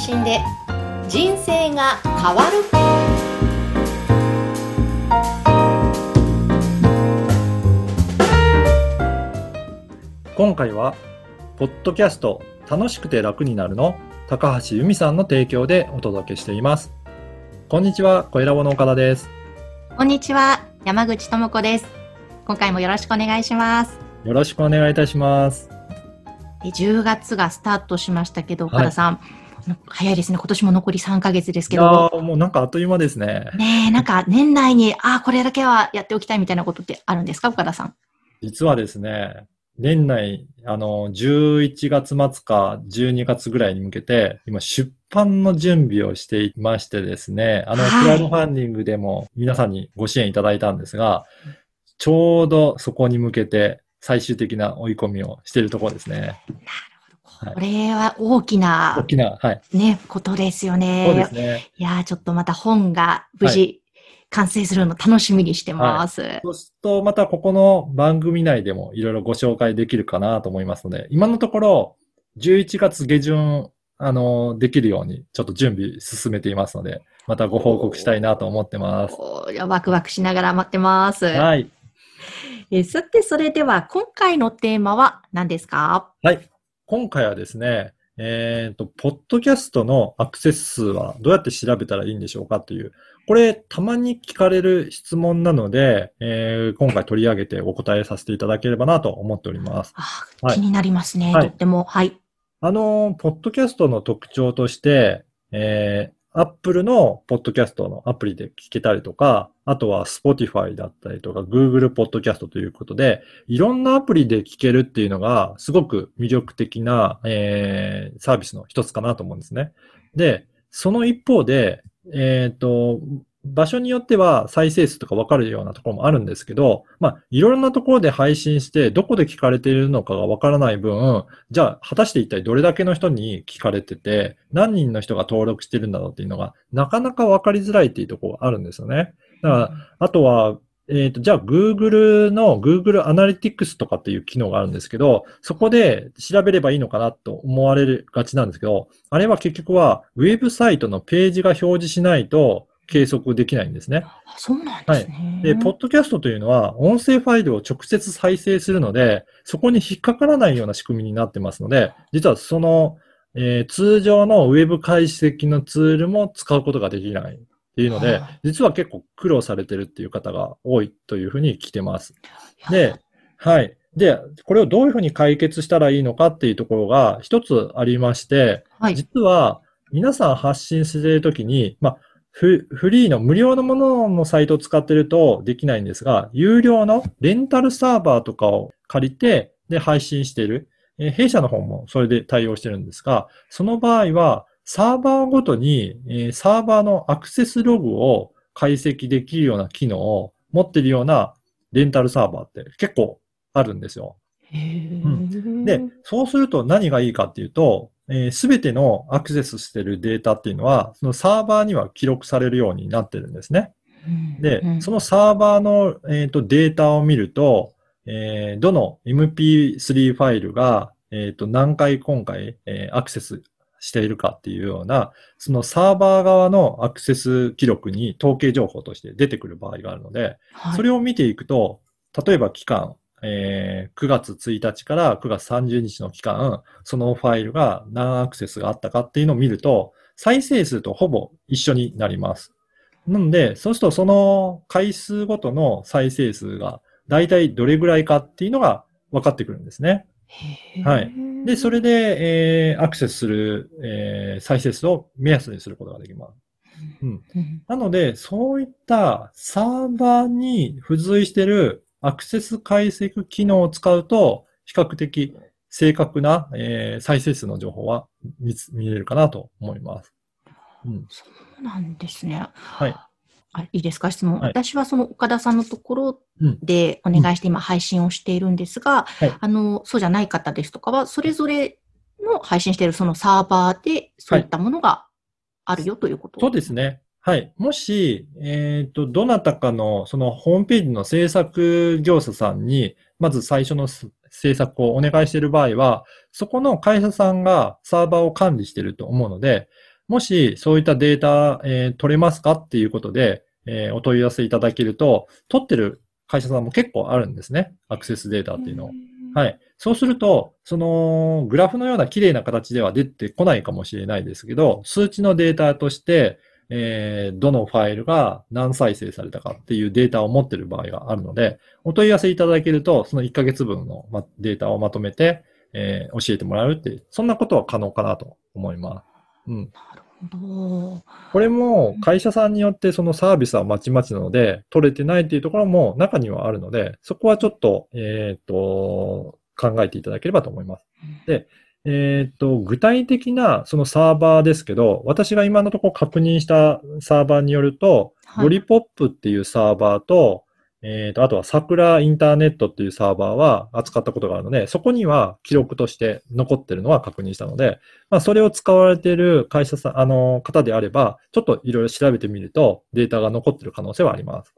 信で人生が変わる今回は、ポッドキャスト楽しくて楽になるの高橋由美さんの提供でお届けしています。こんにちは、小ラボの岡田です。こんにちは山口智子です今回もよろしくお願いしますよろしくお願いいたします。え10月がスタートしましたけど岡田さん、早いですね今年も残り3ヶ月ですけいやもうなんかあっという間ですね。ねえなんか年内にああこれだけはやっておきたいみたいなことってあるんですか岡田さん？実はですね、年内、あの、11月末か12月ぐらいに向けて、今出版の準備をしていましてですね、あの、はいクラウドファンディングでも皆さんにご支援いただいたんですが、ちょうどそこに向けて最終的な追い込みをしているところですね。はいこれは大き大なきな、はい。ねことですよねそうですね。いやーちょっとまた本が無事完成するの楽しみにしてます、そうすると、またここの番組内でもいろいろご紹介できるかなと思いますので、今のところ、11月下旬、あの、できるように、ちょっと準備進めていますので、またご報告したいなと思ってます。ワクワクしながら待ってます。はい。えーさて、それでは今回のテーマは何ですか？はい。今回はですね、えっ、と、ポッドキャストのアクセス数はどうやって調べたらいいんでしょうかという、これ、たまに聞かれる質問なので、えー今回取り上げてお答えさせていただければなと思っております。あ気になりますね、はいとっても。はい。あの、ポッドキャストの特徴として、えー、アップルのポッドキャストのアプリで聞けたりとか、あとは Spotify だったりとか Google ポッドキャストということで、いろんなアプリで聞けるっていうのがすごく魅力的な、えー、サービスの一つかなと思うんですね。で、その一方で、えっ、と、場所によっては再生数とか分かるようなところもあるんですけど、まあ、いろんなところで配信して、どこで聞かれているのかが分からない分、じゃあ、果たして一体どれだけの人に聞かれてて、何人の人が登録してるんだろうっていうのが、なかなか分かりづらいっていうところがあるんですよね。だから、あとは、えっ、と、じゃあ Google の Google Analytics とかっていう機能があるんですけど、そこで調べればいいのかなと思われがちなんですけど、あれは結局はウェブサイトのページが表示しないと計測できないんですね。あそうなんですね。で、ポッドキャストというのは、音声ファイルを直接再生するので、そこに引っかからないような仕組みになってますので、実はその、えー通常のウェブ解析のツールも使うことができないっていうのではあ、実は結構苦労されてるっていう方が多いというふうに聞いてます。で、はい。で、これをどういうふうに解決したらいいのかっていうところが一つありまして、はい。実は、皆さん発信しているときに、まあ、フリーの無料のもののサイトを使ってるとできないんですが、有料のレンタルサーバーとかを借りて、で、配信している。え弊社の方もそれで対応してるんですが、その場合は、サーバーごとに、えサーバーのアクセスログを解析できるような機能を持っているようなレンタルサーバーって結構あるんですよ。へー。で、そうすると何がいいかっていうと、す、べ、てのアクセスしてるデータっていうのは、そのサーバーには記録されるようになってるんですね。うん。で、うん。そのサーバーの、えーとデータを見ると、えーどの MP3 ファイルが、えーと何回今回、えーアクセスしているかっていうような、そのサーバー側のアクセス記録に統計情報として出てくる場合があるので、はい。それを見ていくと、例えば期間、えー9月1日から9月30日の期間、そのファイルが何アクセスがあったかっていうのを見ると、再生数とほぼ一緒になります。なので、そうするとその回数ごとの再生数が大体どれぐらいかっていうのが分かってくるんですね。はいで、それで、えーアクセスする、えー再生数を目安にすることができます。うん。うんなので、そういったサーバーに付随しているアクセス解析機能を使うと、比較的正確な、えー再生数の情報は見つ見れるかなと思います。うん。そうなんですね。はい。あいいですか？質問、はい私はその岡田さんのところうんでお願いして今配信をしているんですが、はいあの、そうじゃない方ですとかは、それぞれの配信しているそのサーバーでそういったものがあるよということ、そうですね。はい。もし、えっ、と、どなたかの、そのホームページの制作業者さんに、まず最初のす制作をお願いしている場合は、そこの会社さんがサーバーを管理していると思うので、もしそういったデータ、えー取れますかっていうことで、えーお問い合わせいただけると、取ってる会社さんも結構あるんですね。アクセスデータっていうのを。はい。そうすると、その、グラフのような綺麗な形では出てこないかもしれないですけど、数値のデータとして、えーどのファイルが何再生されたかっていうデータを持っている場合があるので、お問い合わせいただけると、その1ヶ月分のまデータをまとめて、えー教えてもらうっていう、そんなことは可能かなと思います。うん。なるほど。これも会社さんによってそのサービスはまちまちなので、取れてないっていうところも中にはあるので、そこはちょっと、えっ、と、考えていただければと思います。で、えっ、と、具体的なそのサーバーですけど、私が今のところ確認したサーバーによると、はいロリポップっていうサーバーと、えっ、と、あとは桜インターネットっていうサーバーは扱ったことがあるので、そこには記録として残ってるのは確認したので、まあ、それを使われている会社さん、あの、方であれば、ちょっといろいろ調べてみると、データが残ってる可能性はあります。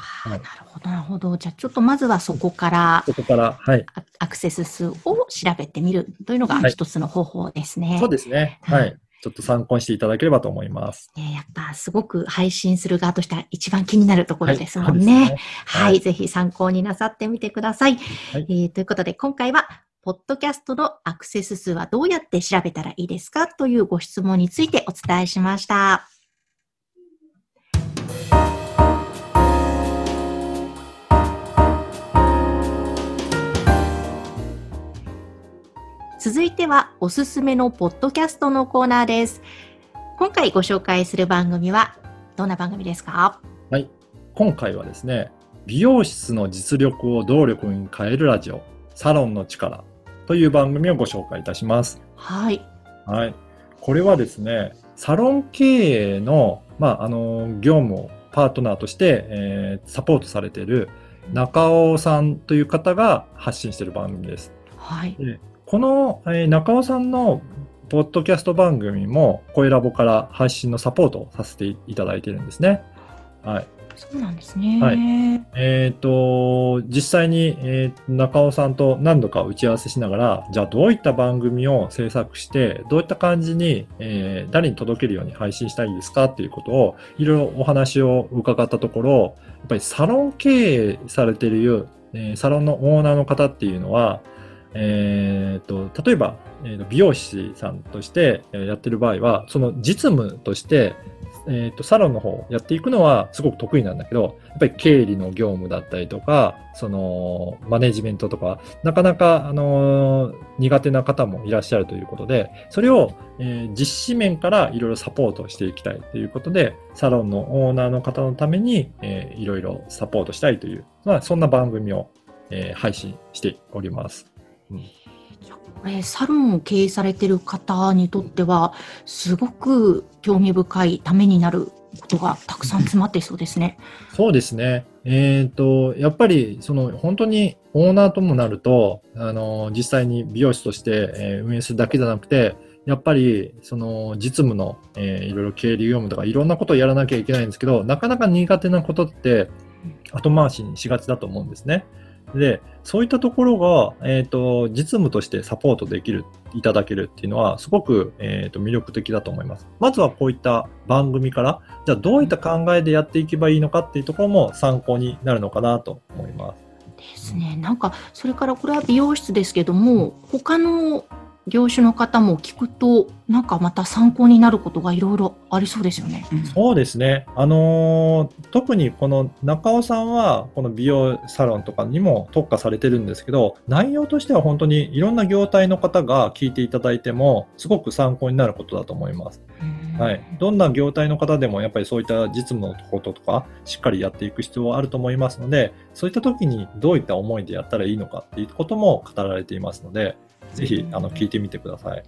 はいなるほど、なるほど。じゃあ、ちょっとまずはそこからそこから、はい。アアクセス数を調べてみるというのがはい一つの方法ですね。そうですね。ははいい。ちょっと参考にしていただければと思います。ねやっぱすごく配信する側としては一番気になるところですもんはいね。はい、はいぜひ参考になさってみてください。はいえーということで、今回は、ポッドキャストのアクセス数はどうやって調べたらいいですかというご質問についてお伝えしました。続いては、おすすめのポッドキャストのコーナーです。今回ご紹介する番組は、どんな番組ですか？はい。今回はですね、美容室の実力を動力に変えるラジオ、サロンの力という番組をご紹介いたします。はい。はい。これはですね、サロン経営の、まあ、あの、業務をパートナーとして、えーサポートされている中尾さんという方が発信している番組です。はい。この、えー中尾さんのポッドキャスト番組も、声ラボから配信のサポートをさせていただいているんですね。はい。そうなんですね。はいえっ、と、実際に、えー中尾さんと何度か打ち合わせしながら、じゃあどういった番組を制作して、どういった感じに、えー誰に届けるように配信したいですか？っていうことを、いろいろお話を伺ったところ、やっぱりサロン経営されている、えーサロンのオーナーの方っていうのは、えーと、例えば、えーと美容師さんとしてやってる場合は、その実務として、えーと、サロンの方をやっていくのはすごく得意なんだけど、やっぱり経理の業務だったりとか、その、マネジメントとか、なかなか、あのー苦手な方もいらっしゃるということで、それを、えー実施面からいろいろサポートしていきたいということで、サロンのオーナーの方のために、えいろいろサポートしたいという、まあ、そんな番組を、えー配信しております。じゃあこれ、サロンを経営されてる方にとっては、すごく興味深いためになることがたくさん詰まっていそうですね。そうですね。えっ、と、やっぱり、その、本当にオーナーともなると、あの、実際に美容師として、えー運営するだけじゃなくて、やっぱり、その、実務の、えーいろいろ経理業務とか、いろんなことをやらなきゃいけないんですけど、なかなか苦手なことって、後回しにしがちだと思うんですね。で、そういったところが、えっ、と、実務としてサポートできる、いただけるっていうのは、すごく、えっ、と、魅力的だと思います。まずはこういった番組から、じゃあどういった考えでやっていけばいいのかっていうところも参考になるのかなと思います。ですね。なんか、それからこれは美容室ですけども、他の業種の方も聞くと、なんかまた参考になることがいろいろありそうですよね。そうですね。あのー特にこの中尾さんは、この美容サロンとかにも特化されてるんですけど、内容としては本当にいろんな業態の方が聞いていただいても、すごく参考になることだと思います。うんはい。どんな業態の方でもやっぱりそういった実務のこととか、しっかりやっていく必要はあると思いますので、そういった時にどういった思いでやったらいいのかっていうことも語られていますので、ぜひ、あの、聞いてみてください。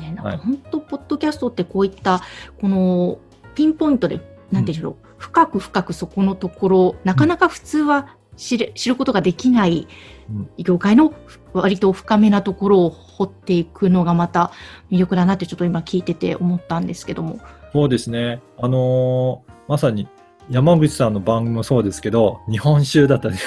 ね、なんはいか本当、ポッドキャストってこういった、このピンポイントで、なんていうんでしょう、深く深くそこのところ、なかなか普通は知る知ることができないうん業界の割と深めなところを掘っていくのがまた魅力だなってちょっと今聞いてて思ったんですけども。そうですね。あのーまさに山口さんの番組もそうですけど、日本酒だったりね、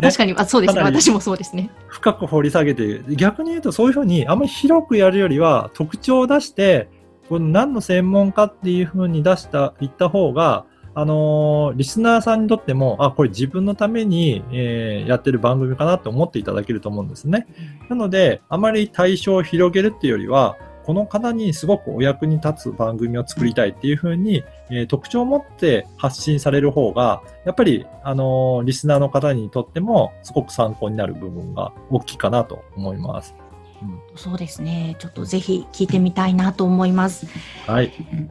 確かに、あそうですね。私もそうですね。深く掘り下げて、逆に言うとそういうふうにあんまり広くやるよりは特徴を出して、この何の専門家っていうふうに出した、言った方が、あのー、リスナーさんにとっても、あ、これ自分のために、えー、やってる番組かなと思っていただけると思うんですね。なので、あまり対象を広げるっていうよりは、この方にすごくお役に立つ番組を作りたいっていうふうに、えー、特徴を持って発信される方が、やっぱり、あのー、リスナーの方にとってもすごく参考になる部分が大きいかなと思います。うん、そうですね。ちょっとぜひ聞いてみたいなと思います。はい。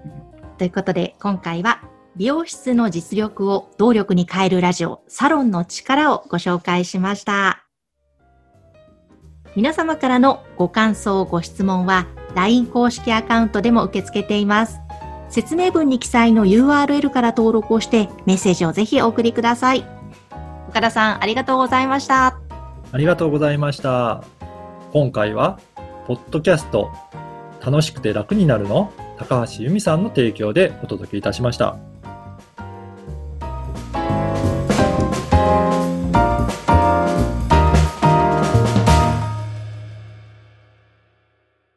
ということで、今回は美容室の実力を動力に変えるラジオ、サロンの力をご紹介しました。皆様からのご感想、ご質問は LINE 公式アカウントでも受け付けています。説明文に記載の URL から登録をしてメッセージをぜひお送りください。岡田さん、ありがとうございました。ありがとうございました。今回は、ポッドキャスト、楽しくて楽になるの？高橋由美さんの提供でお届けいたしました。